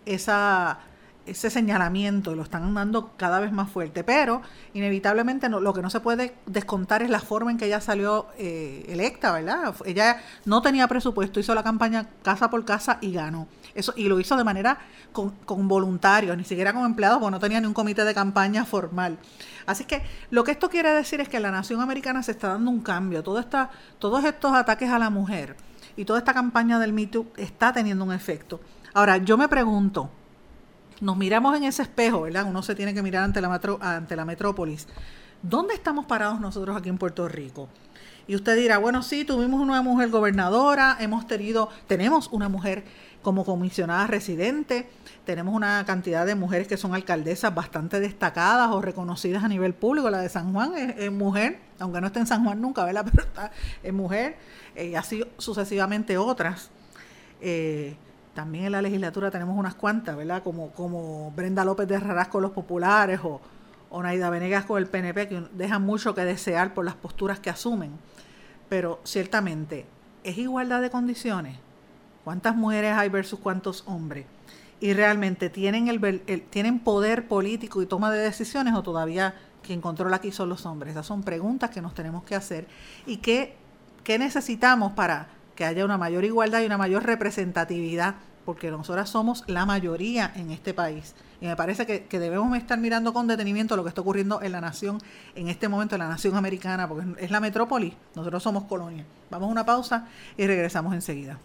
Speaker 2: esa ese señalamiento lo están dando cada vez más fuerte, pero inevitablemente no, lo que no se puede descontar es la forma en que ella salió eh, electa, ¿verdad? Ella no tenía presupuesto, hizo la campaña casa por casa y ganó. Eso, y lo hizo de manera con, voluntarios, ni siquiera con empleados, porque no tenía ni un comité de campaña formal. Así que lo que esto quiere decir es que la nación americana se está dando un cambio. Todo esta, todos estos ataques a la mujer y toda esta campaña del Me está teniendo un efecto. Ahora, yo me pregunto, nos miramos en ese espejo, ¿verdad? Uno se tiene que mirar ante la, metrópolis. ¿Dónde estamos parados nosotros aquí en Puerto Rico? Y usted dirá, bueno, sí, tuvimos una mujer gobernadora, hemos tenido, tenemos una mujer como comisionada residente, tenemos una cantidad de mujeres que son alcaldesas bastante destacadas o reconocidas a nivel público. La de San Juan es, mujer, aunque no esté en San Juan nunca, ¿verdad? Pero está, es mujer, eh, y así sucesivamente otras. Eh, también en la legislatura tenemos unas cuantas, ¿verdad? Como, como Brenda López de Raras con los populares o, o Naida Venegas con el PNP, que dejan mucho que desear por las posturas que asumen. Pero ciertamente, ¿es igualdad de condiciones? ¿Cuántas mujeres hay versus cuántos hombres? ¿Y realmente tienen, el, tienen poder político y toma de decisiones o todavía quien controla aquí son los hombres? Esas son preguntas que nos tenemos que hacer y que, qué necesitamos para que haya una mayor igualdad y una mayor representatividad, porque nosotras somos la mayoría en este país. Y me parece que, debemos estar mirando con detenimiento lo que está ocurriendo en la nación, en este momento en la nación americana, porque es la metrópoli, nosotros somos colonia. Vamos a una pausa y regresamos enseguida.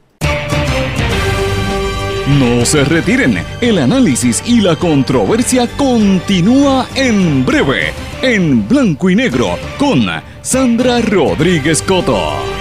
Speaker 1: No se retiren, el análisis y la controversia continúa en breve, en blanco y negro, con Sandra Rodríguez Coto.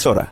Speaker 4: emisora.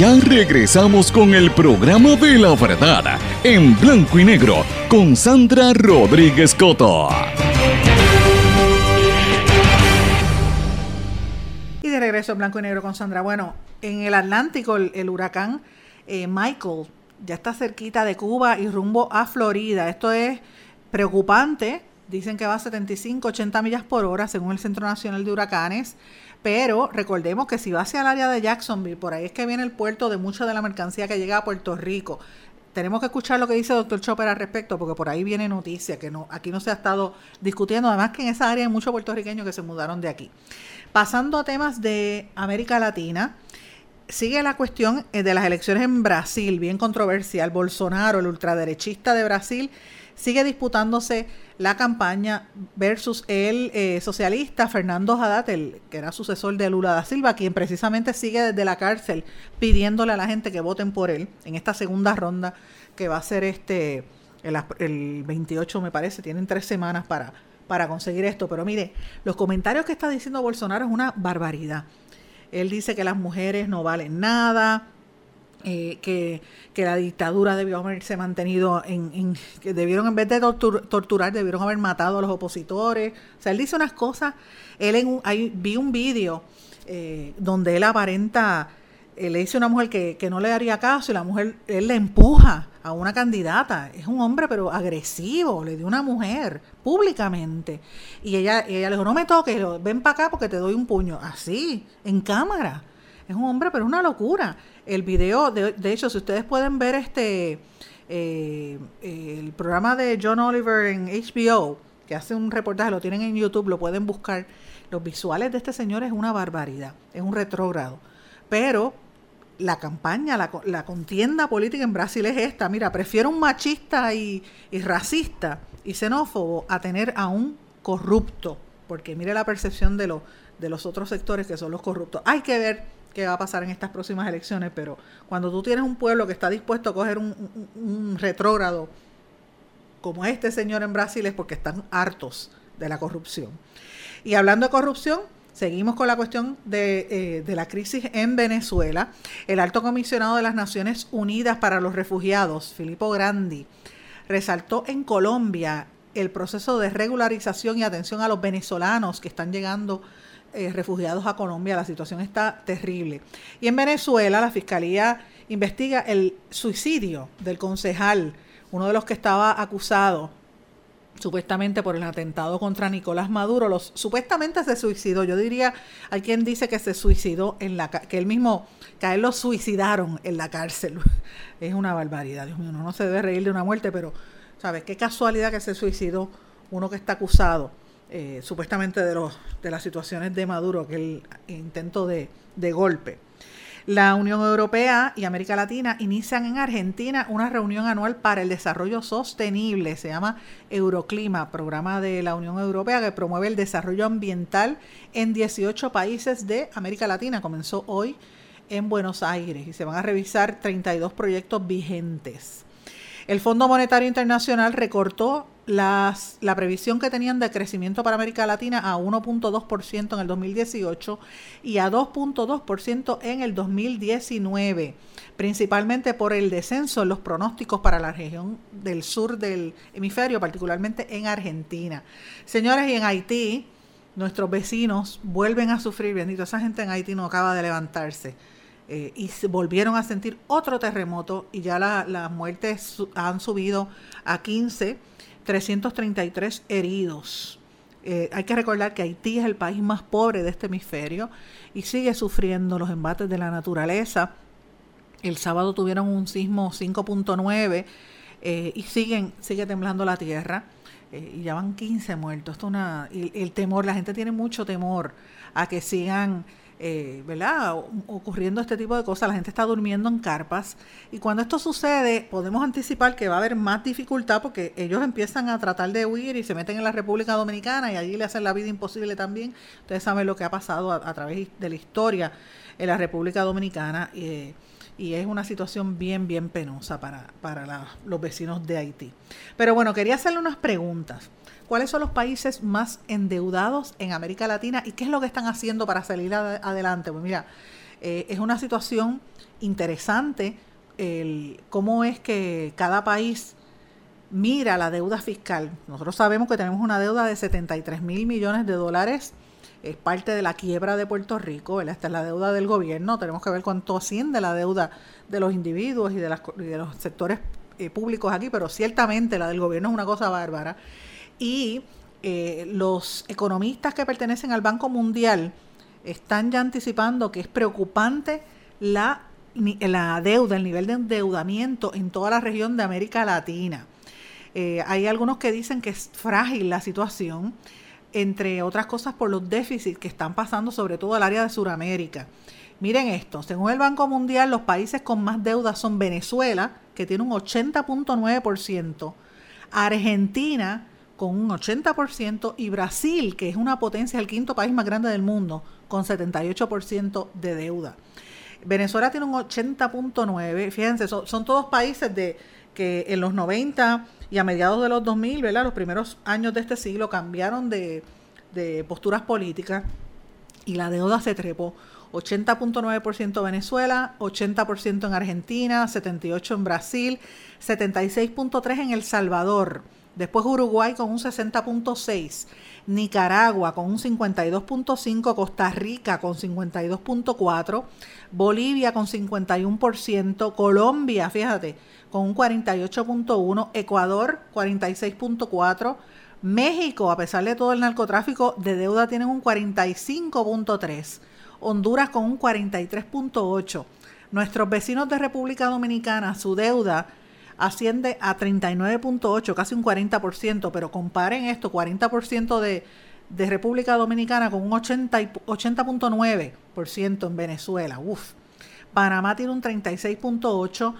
Speaker 1: ya regresamos con el programa de la verdad en blanco y negro con Sandra Rodríguez Coto.
Speaker 2: Y de regreso en blanco y negro con Sandra. Bueno, en el Atlántico el, huracán eh, Michael ya está cerquita de Cuba y rumbo a Florida. Esto es preocupante. Dicen que va a 75, 80 millas por hora según el Centro Nacional de Huracanes. Pero recordemos que si va hacia el área de Jacksonville, por ahí es que viene el puerto de mucha de la mercancía que llega a Puerto Rico. Tenemos que escuchar lo que dice el doctor Chopper al respecto, porque por ahí viene noticia que no, aquí no se ha estado discutiendo. Además que en esa área hay muchos puertorriqueños que se mudaron de aquí. Pasando a temas de América Latina, sigue la cuestión eh, de las elecciones en Brasil, bien controversial. Bolsonaro, el ultraderechista de Brasil, sigue disputándose la campaña versus el eh, socialista Fernando Haddad, el, que era sucesor de Lula da Silva, quien precisamente sigue desde la cárcel pidiéndole a la gente que voten por él en esta segunda ronda que va a ser este el, el 28 me parece, tienen tres semanas para, para conseguir esto, pero mire, los comentarios que está diciendo Bolsonaro es una barbaridad. Él dice que las mujeres no valen nada, eh, que, que, la dictadura debió haberse mantenido en, que debieron en vez de tortur, torturar debieron haber matado a los opositores. O sea él dice unas cosas. Él en un, ahí, vi un vídeo eh, donde él aparenta eh, le dice a una mujer que, que, no le daría caso y la mujer él le empuja a una candidata. Es un hombre pero agresivo le dio una mujer públicamente. Y ella ella le dijo no me toques ven para acá porque te doy un puño así en cámara es un hombre, pero es una locura. El video, de, de hecho, si ustedes pueden ver este eh, el programa de John Oliver en HBO, que hace un reportaje, lo tienen en YouTube, lo pueden buscar. Los visuales de este señor es una barbaridad, es un retrógrado. Pero la campaña, la, la, contienda política en Brasil es esta. Mira, prefiero un machista y, y, racista y xenófobo a tener a un corrupto, porque mire la percepción de, lo, de los otros sectores que son los corruptos. Hay que ver qué va a pasar en estas próximas elecciones, pero cuando tú tienes un pueblo que está dispuesto a coger un, retrógrado como este señor en Brasil es porque están hartos de la corrupción. Y hablando de corrupción, Seguimos con la cuestión de, eh, de, la crisis en Venezuela. El alto comisionado de las Naciones Unidas para los Refugiados, Filippo Grandi, resaltó en Colombia el proceso de regularización y atención a los venezolanos que están llegando eh, refugiados a Colombia. La situación está terrible. Y en Venezuela la Fiscalía investiga el suicidio del concejal, uno de los que estaba acusado supuestamente por el atentado contra Nicolás Maduro. Los, supuestamente se suicidó. Yo diría, hay quien dice que se suicidó en la que él mismo, que a él lo suicidaron en la cárcel. Es una barbaridad, Dios mío, uno no se debe reír de una muerte, pero, ¿sabes? Qué casualidad que se suicidó uno que está acusado eh, supuestamente de, los, de las situaciones de Maduro, que el intento de, de golpe. La Unión Europea y América Latina inician en Argentina una reunión anual para el desarrollo sostenible. Se llama Euroclima, programa de la Unión Europea que promueve el desarrollo ambiental en 18 países de América Latina. Comenzó hoy en Buenos Aires y se van a revisar 32 proyectos vigentes. El Fondo Monetario Internacional recortó las, la previsión que tenían de crecimiento para América Latina a 1.2% en el 2018 y a 2.2% en el 2019, principalmente por el descenso en los pronósticos para la región del sur del hemisferio, particularmente en Argentina. Señores, y en Haití, nuestros vecinos vuelven a sufrir, bendito, esa gente en Haití no acaba de levantarse. Eh, y volvieron a sentir otro terremoto y ya las la muertes han subido a 15 333 heridos. Eh, hay que recordar que Haití es el país más pobre de este hemisferio y sigue sufriendo los embates de la naturaleza. El sábado tuvieron un sismo 5.9 eh, y siguen, sigue temblando la tierra. Eh, y ya van 15 muertos. Esto una, el temor, la gente tiene mucho temor a que sigan eh, ¿verdad? ocurriendo este tipo de cosas, la gente está durmiendo en carpas y cuando esto sucede podemos anticipar que va a haber más dificultad porque ellos empiezan a tratar de huir y se meten en la República Dominicana y allí le hacen la vida imposible también. Ustedes saben lo que ha pasado a, través de la historia en la República Dominicana eh, y es una situación bien, bien penosa para, para los vecinos de Haití. Pero bueno, quería hacerle unas preguntas. ¿Cuáles son los países más endeudados en América Latina y qué es lo que están haciendo para salir adelante? Pues mira, eh, es una situación interesante el, cómo es que cada país mira la deuda fiscal. Nosotros sabemos que tenemos una deuda de 73 mil millones de dólares. Es parte de la quiebra de Puerto Rico. Esta es la deuda del gobierno. Tenemos que ver cuánto asciende la deuda de los individuos y de, de los sectores eh, públicos aquí, pero ciertamente la del gobierno es una cosa bárbara y eh, los economistas que pertenecen al Banco Mundial están ya anticipando que es preocupante la, la deuda, el nivel de endeudamiento en toda la región de América Latina. Eh, hay algunos que dicen que es frágil la situación, entre otras cosas por los déficits que están pasando sobre todo al área de Sudamérica. Miren esto, según el Banco Mundial, los países con más deuda son Venezuela, que tiene un 80.9%, Argentina, con un 80% y Brasil, que es una potencia, el quinto país más grande del mundo, con 78% de deuda. Venezuela tiene un 80.9, fíjense, son, todos países de que en los 90 y a mediados de los 2000, ¿verdad? los primeros años de este siglo cambiaron de, de posturas políticas y la deuda se trepó. 80.9% Venezuela, 80% en Argentina, 78% en Brasil, 76.3% en El Salvador. Después Uruguay con un 60.6, Nicaragua con un 52.5, Costa Rica con 52.4, Bolivia con 51%, Colombia, fíjate, con un 48.1, Ecuador 46.4, México, a pesar de todo el narcotráfico de deuda, tienen un 45.3, Honduras con un 43.8. Nuestros vecinos de República Dominicana, su deuda asciende a 39.8, casi un 40%, pero comparen esto, 40% de, de República Dominicana con un 80.9% en Venezuela. Uf. Panamá tiene un 36.8%,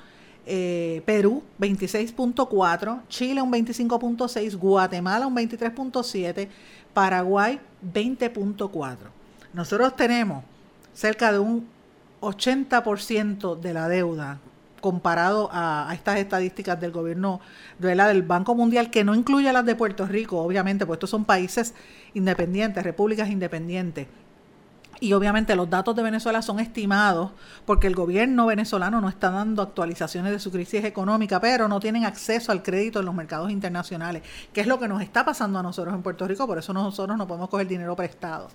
Speaker 2: eh, Perú 26.4%, Chile un 25.6%, Guatemala un 23.7%, Paraguay 20.4%. Nosotros tenemos cerca de un 80% de la deuda comparado a, estas estadísticas del gobierno la, del Banco Mundial, que no incluye las de Puerto Rico, obviamente, pues estos son países independientes, repúblicas independientes. Y obviamente los datos de Venezuela son estimados porque el gobierno venezolano no está dando actualizaciones de su crisis económica, pero no tienen acceso al crédito en los mercados internacionales, que es lo que nos está pasando a nosotros en Puerto Rico, por eso nosotros no podemos coger dinero prestado.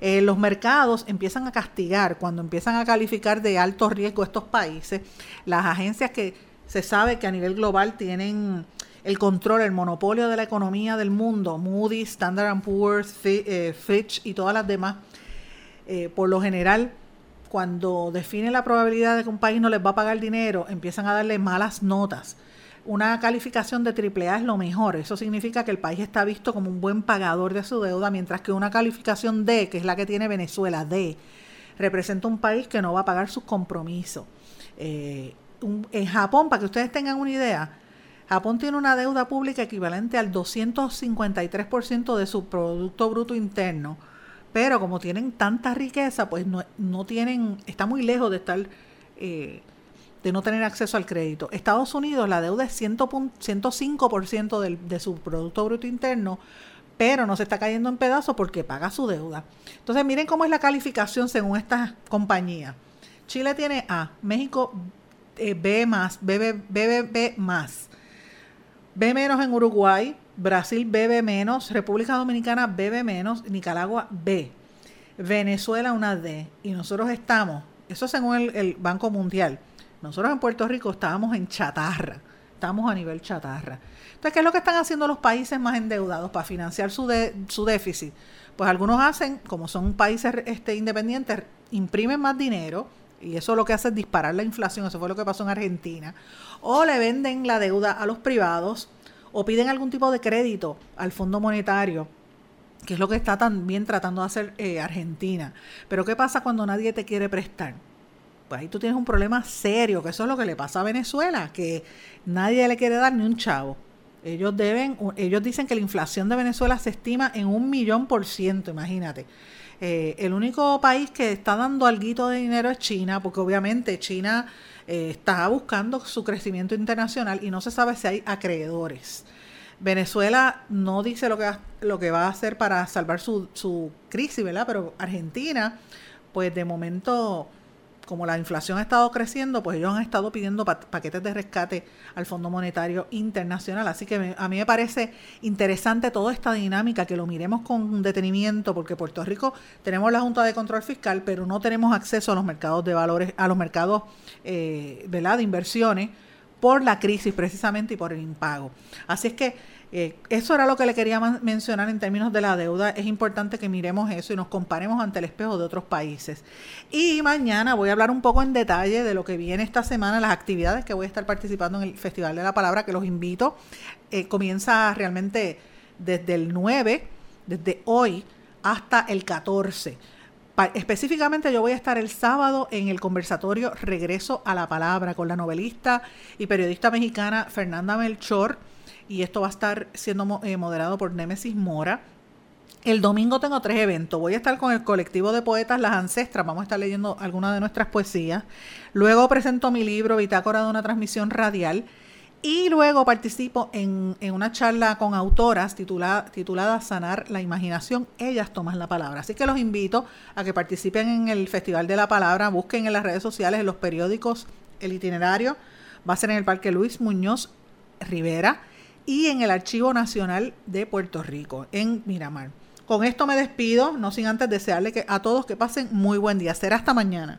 Speaker 2: Eh, los mercados empiezan a castigar cuando empiezan a calificar de alto riesgo estos países, las agencias que se sabe que a nivel global tienen el control, el monopolio de la economía del mundo, Moody's, Standard Poor's, eh, Fitch y todas las demás, eh, por lo general, cuando definen la probabilidad de que un país no les va a pagar dinero, empiezan a darle malas notas una calificación de AAA es lo mejor. Eso significa que el país está visto como un buen pagador de su deuda, mientras que una calificación D, que es la que tiene Venezuela, D, representa un país que no va a pagar sus compromisos. Eh, en Japón, para que ustedes tengan una idea, Japón tiene una deuda pública equivalente al 253% de su Producto Bruto Interno, pero como tienen tanta riqueza, pues no, no tienen, está muy lejos de estar... Eh, de no tener acceso al crédito. Estados Unidos, la deuda es 105% del, de su Producto Bruto Interno, pero no se está cayendo en pedazos porque paga su deuda. Entonces, miren cómo es la calificación según esta compañía. Chile tiene A, México eh, B más, B, B, más, B menos en Uruguay, Brasil BB menos, República Dominicana BB menos, Nicaragua B, Venezuela una D, y nosotros estamos, eso según el Banco Mundial, nosotros en Puerto Rico estábamos en chatarra, estamos a nivel chatarra. Entonces, ¿qué es lo que están haciendo los países más endeudados para financiar su, su déficit? Pues algunos hacen, como son países este, independientes, imprimen más dinero y eso lo que hace es disparar la inflación, eso fue lo que pasó en Argentina, o le venden la deuda a los privados o piden algún tipo de crédito al Fondo Monetario que es lo que está también tratando de hacer eh, Argentina. Pero ¿qué pasa cuando nadie te quiere prestar? Pues ahí tú tienes un problema serio, que eso es lo que le pasa a Venezuela, que nadie le quiere dar ni un chavo. Ellos deben, ellos dicen que la inflación de Venezuela se estima en un millón por ciento, imagínate. Eh, el único país que está dando algo de dinero es China, porque obviamente China eh, está buscando su crecimiento internacional y no se sabe si hay acreedores. Venezuela no dice lo que, lo que va a hacer para salvar su, su crisis, ¿verdad? Pero Argentina, pues de momento como la inflación ha estado creciendo, pues ellos han estado pidiendo paquetes de rescate al Fondo Monetario Internacional. Así que a mí me parece interesante toda esta dinámica, que lo miremos con detenimiento, porque Puerto Rico tenemos la Junta de Control Fiscal, pero no tenemos acceso a los mercados de valores, a los mercados eh, de inversiones por la crisis precisamente y por el impago. Así es que eh, eso era lo que le quería mencionar en términos de la deuda. Es importante que miremos eso y nos comparemos ante el espejo de otros países. Y mañana voy a hablar un poco en detalle de lo que viene esta semana, las actividades que voy a estar participando en el Festival de la Palabra, que los invito. Eh, comienza realmente desde el 9, desde hoy hasta el 14. específicamente yo voy a estar el sábado en el conversatorio Regreso a la Palabra con la novelista y periodista mexicana Fernanda Melchor y esto va a estar siendo eh, moderado por Némesis Mora. El domingo tengo tres eventos. Voy a estar con el colectivo de poetas Las Ancestras. Vamos a estar leyendo algunas de nuestras poesías. Luego presento mi libro Bitácora de una transmisión radial. Y luego participo en, una charla con autoras titulada, titulada Sanar la Imaginación. Ellas toman la palabra. Así que los invito a que participen en el Festival de la Palabra. Busquen en las redes sociales, en los periódicos, el itinerario. Va a ser en el Parque Luis Muñoz Rivera y en el Archivo Nacional de Puerto Rico, en Miramar. Con esto me despido, no sin antes desearle que a todos que pasen muy buen día. Será hasta mañana.